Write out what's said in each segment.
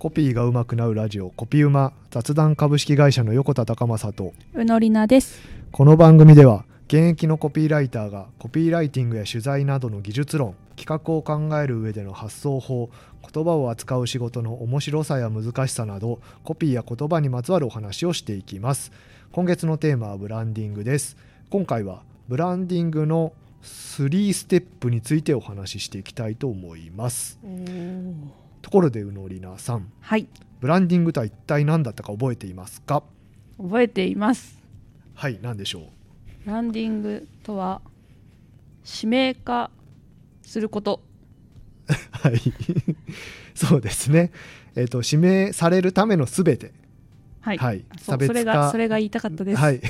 コピーが上手くなるラジオコピーうま雑談株式会社の横田隆正とうのりなです。この番組では現役のコピーライターがコピーライティングや取材などの技術論企画を考える上での発想法言葉を扱う仕事の面白さや難しさなどコピーや言葉にまつわるお話をしていきます。今月のテーマはブランディングです。今回はブランディングの3ステップについてお話ししていきたいと思いますところでうのりなさん。はい、ブランディングとは一体何だったか覚えていますか？覚えています。はい何でしょう？ブランディングとは指名化すること。はい。そうですね。えっ、と指名されるためのすべて。はい。はい。差別化それがそれが言いたかったです。はい。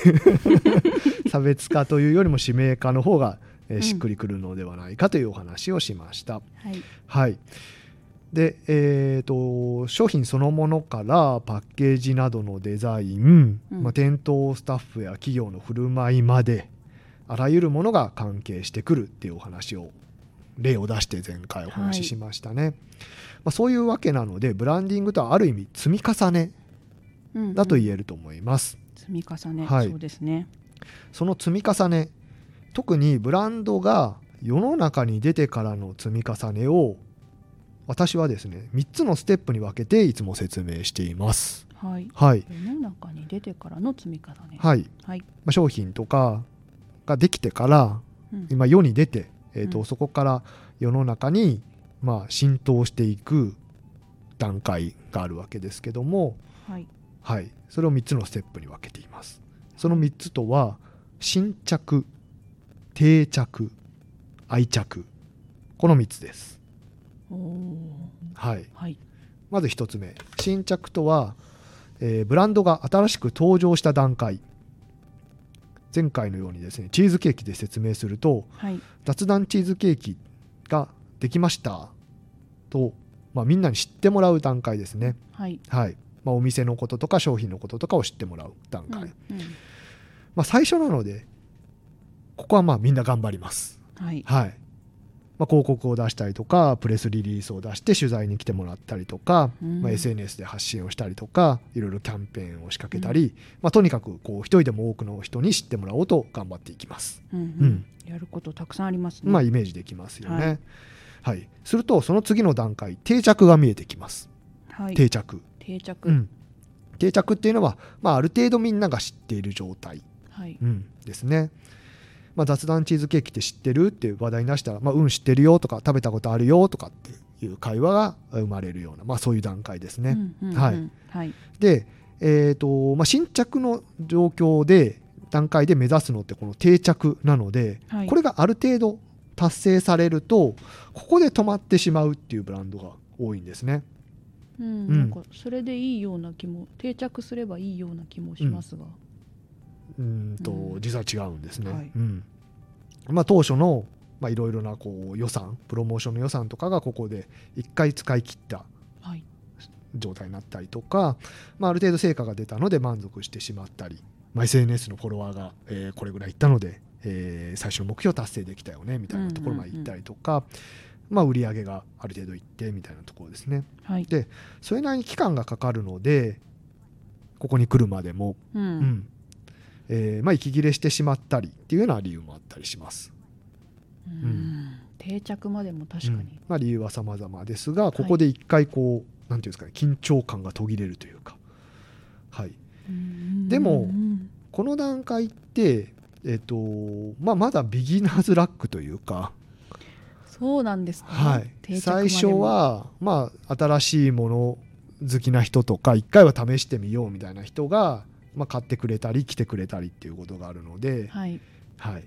差別化というよりも指名化の方が、えーうん。しっくりくるのではないかというお話をしました、はい。はいでえー、と商品そのものからパッケージなどのデザイン、うん。まあ、店頭スタッフや企業の振る舞いまであらゆるものが関係してくるっていうお話を例を出して前回お話ししましたね、まあ、そういうわけなのでブランディングとはある意味積み重ねうんだと言ええると思います、積み重ね、はい。そうですね。その積み重ね特にブランドが世の中に出てからの積み重ねを私はですね3つのステップに分けていつも説明していますはい。はい世の中に出てからの積み重ね。はい、はい。まあ、商品とかができてからうん今世に出て、えーとうんそこから世の中にまあ浸透していく段階があるわけですけども、はい。はい、それを3つのステップに分けていますその3つとは新着定着愛着この3つです。はいはい。まず1つ目新着とは、えーブランドが新しく登場した段階前回のようにですねチーズケーキで説明するとはい。雑談チーズケーキができましたと、まあ、みんなに知ってもらう段階ですねはい。はい、まあ、お店のこととか商品のこととかを知ってもらう段階、うんうんまあ、最初なのでここはまあみんな頑張ります。はい。はいまあ、広告を出したりとかプレスリリースを出して取材に来てもらったりとか、うんまあ、SNS で発信をしたりとかいろいろキャンペーンを仕掛けたり、まあ、とにかくこう一人でも多くの人に知ってもらおうと頑張っていきます。うんううんん。やることたくさんありますね。まあイメージできますよね。ははいいするとその次の段階定着が見えてきます。はい。定着、定着。うん、定着っていうのは、まあ、ある程度みんなが知っている状態はい。うん、ですね。まあ、雑談チーズケーキって知ってる？っていう話題に出したら、まあ、うん知ってるよとか食べたことあるよとかっていう会話が生まれるような、まあ、そういう段階ですね。うんうんうんはい。はい。で、えーとまあ、新着の状況で段階で目指すのってこの定着なので、はいこれがある程度達成されるとここで止まってしまうっていうブランドが多いんですね。うん、うんなんかそれでいいような気も定着すればいいような気もしますが、ううん実は違うんですね。はい。うん。まあ、当初のまあいろいろなこう予算プロモーションの予算とかがここで1回使い切ったはい。状態になったりとか、まあ、ある程度成果が出たので満足してしまったり、まあ、SNS のフォロワーが、えーこれぐらいいったので、えー最初の目標達成できたよねみたいなところまで行ったりとか、まあ、売り上げがある程度いってみたいなところですね。はい。でそれなりに期間がかかるのでここに来るまでもうん。うんえーまあ、息切れしてしまったりっていうような理由もあったりします。うん。定着までも確かに、うん。まあ、理由は様々ですがここで一回こう、なんていうんですかね緊張感が途切れるというか、はい、うん。でもうん。この段階って、えっとまあ、まだビギナーズラックというか、そうなんですか、はい、最初は、まあ、新しいもの好きな人とか一回は試してみようみたいな人が、まあ、買ってくれたり来てくれたりっていうことがあるので、はい。はい、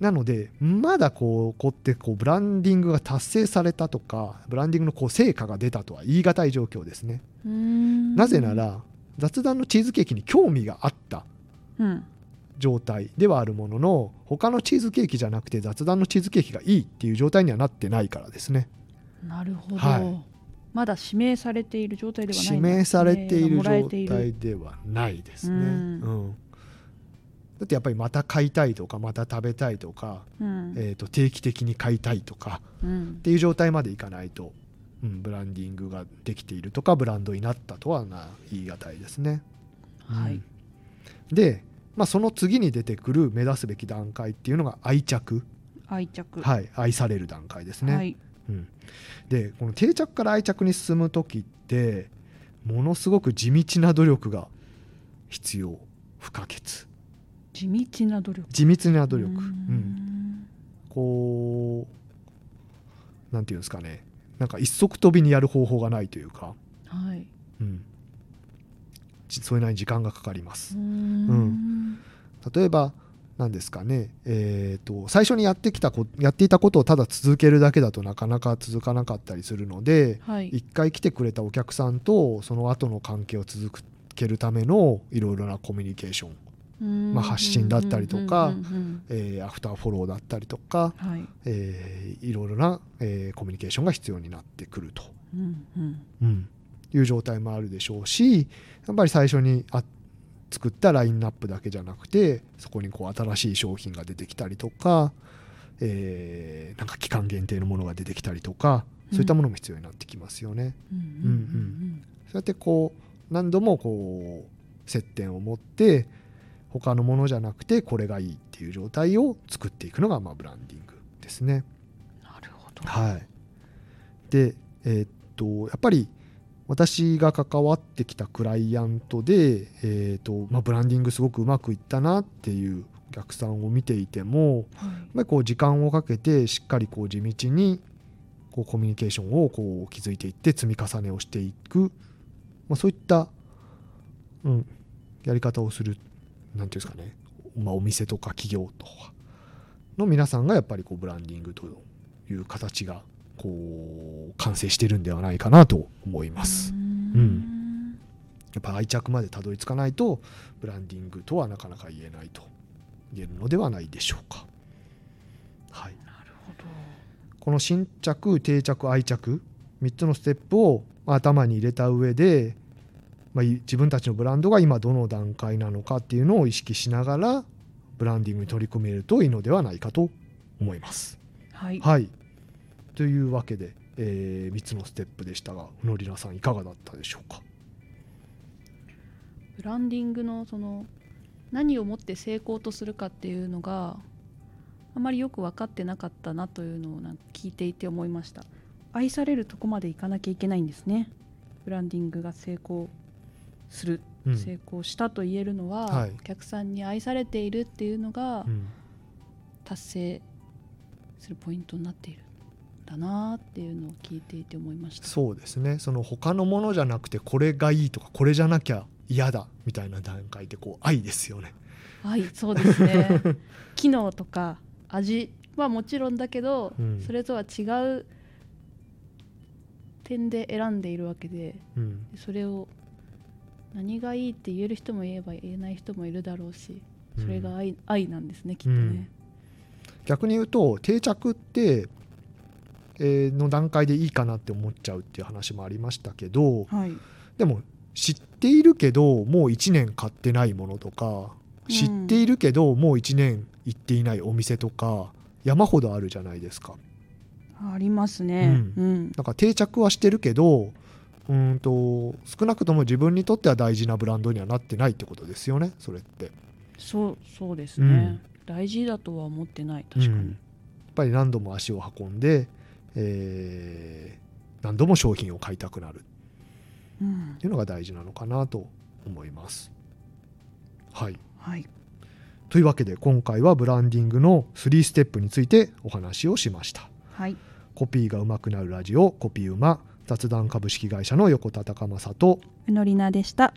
なのでまだこうこうやってこうブランディングが達成されたとかブランディングのこう成果が出たとは言い難い状況ですね。うん。なぜなら雑談のチーズケーキに興味があったうん。状態ではあるものの他のチーズケーキじゃなくて雑談のチーズケーキがいいっていう状態にはなってないからですね。なるほど、はいまだ指名されている状態ではない指名されている状態ではないですね。うん。うん。だってやっぱりまた買いたいとかまた食べたいとか、うん。えー、と定期的に買いたいとかうん。っていう状態までいかないとうん、ブランディングができているとかブランドになったとはな言い難いですね。はい。うん。で、まあ、その次に出てくる目指すべき段階っていうのが愛着、愛着。はい、愛される段階ですね。はいうん、でこの定着から愛着に進む時ってものすごく地道な努力が必要不可欠。地道な努力。地道な努力、うん。ん。こうなんていうんですかね。なんか一足飛びにやる方法がないというか、はい。うん、じそれなりに時間がかかります。うーん。例えば何ですかね、えー、と最初にやってきたこやっていたことをただ続けるだけだとなかなか続かなかったりするのではい。一回来てくれたお客さんとその後の関係を続けるためのいろいろなコミュニケーション、ままあ発信だったりとかえーアフターフォローだったりとか、うんはい。えーいろいろな、えーコミュニケーションが必要になってくると、うんうん。うん。いう状態もあるでしょうしやっぱり最初にあ作ったラインナップだけじゃなくてそこにこう新しい商品が出てきたりとか、えーなんか期間限定のものが出てきたりとかそういったものも必要になってきますよね。うんうん。そうやってこう何度もこう接点を持って他のものじゃなくてこれがいいっていう状態を作っていくのがまあブランディングですね。なるほど。はい、で、えーっとやっぱり私が関わってきたクライアントで、えーっとまあ、ブランディングすごくうまくいったなっていうお客さんを見ていてもはい。やっぱりこう時間をかけてしっかりこう地道にこうコミュニケーションをこう築いていって積み重ねをしていく、まあ、そういった、うん、やり方をするなんていうんですかね、まあ、お店とか企業とかの皆さんがやっぱりこうブランディングという形がこう完成してるんではないかなと思います。うーうんやっぱ愛着までたどり着かないとブランディングとはなかなか言えないと言えるのではないでしょうか。はい、なるほどこの新着定着愛着3つのステップをまあ頭に入れた上で、まあ、い自分たちのブランドが今どの段階なのかっていうのを意識しながらブランディングに取り組めるといいのではないかと思います。はいはい、というわけで、え3つのステップでしたがうのりなさんいかがだったでしょうか？ブランディングのその何をもって成功とするかっていうのがあまりよく分かってなかったなというのをなんか聞いていて思いました。愛されるとこまでいかなきゃいけないんですね。ブランディングが成功する、うん。成功したと言えるのは、はい。お客さんに愛されているっていうのがうん。達成するポイントになっている。んだなっていうのを聞いていて思いましたそうですね。その他のものじゃなくてこれがいいとかこれじゃなきゃ嫌だみたいな段階でこう愛ですよね。はいそうですね。機能とか味はもちろんだけど、うん。それとは違う点で選んでいるわけでうん。それを何がいいって言える人も言えば言えない人もいるだろうしそれが愛,、愛なんですねきっとね、逆に言うと定着って、えーの段階でいいかなって思っちゃうっていう話もありましたけどはい。でも知っているけどもう1年買ってないものとかうん。知っているけどもう1年行っていないお店とか山ほどあるじゃないですか。ありますね。ううん、なんか定着はしてるけどうーんと少なくとも自分にとっては大事なブランドにはなってないってことですよねそれって。そうそうですね、大事だとは思ってない確かに、うん。やっぱり何度も足を運んで、えー何度も商品を買いたくなる。うんっていうのが大事なのかなと思います。はい、はい。というわけで今回はブランディングの3ステップについてお話をしました。はい。コピーが上手くなるラジオコピーうま雑談株式会社の横田隆正とうのりなでした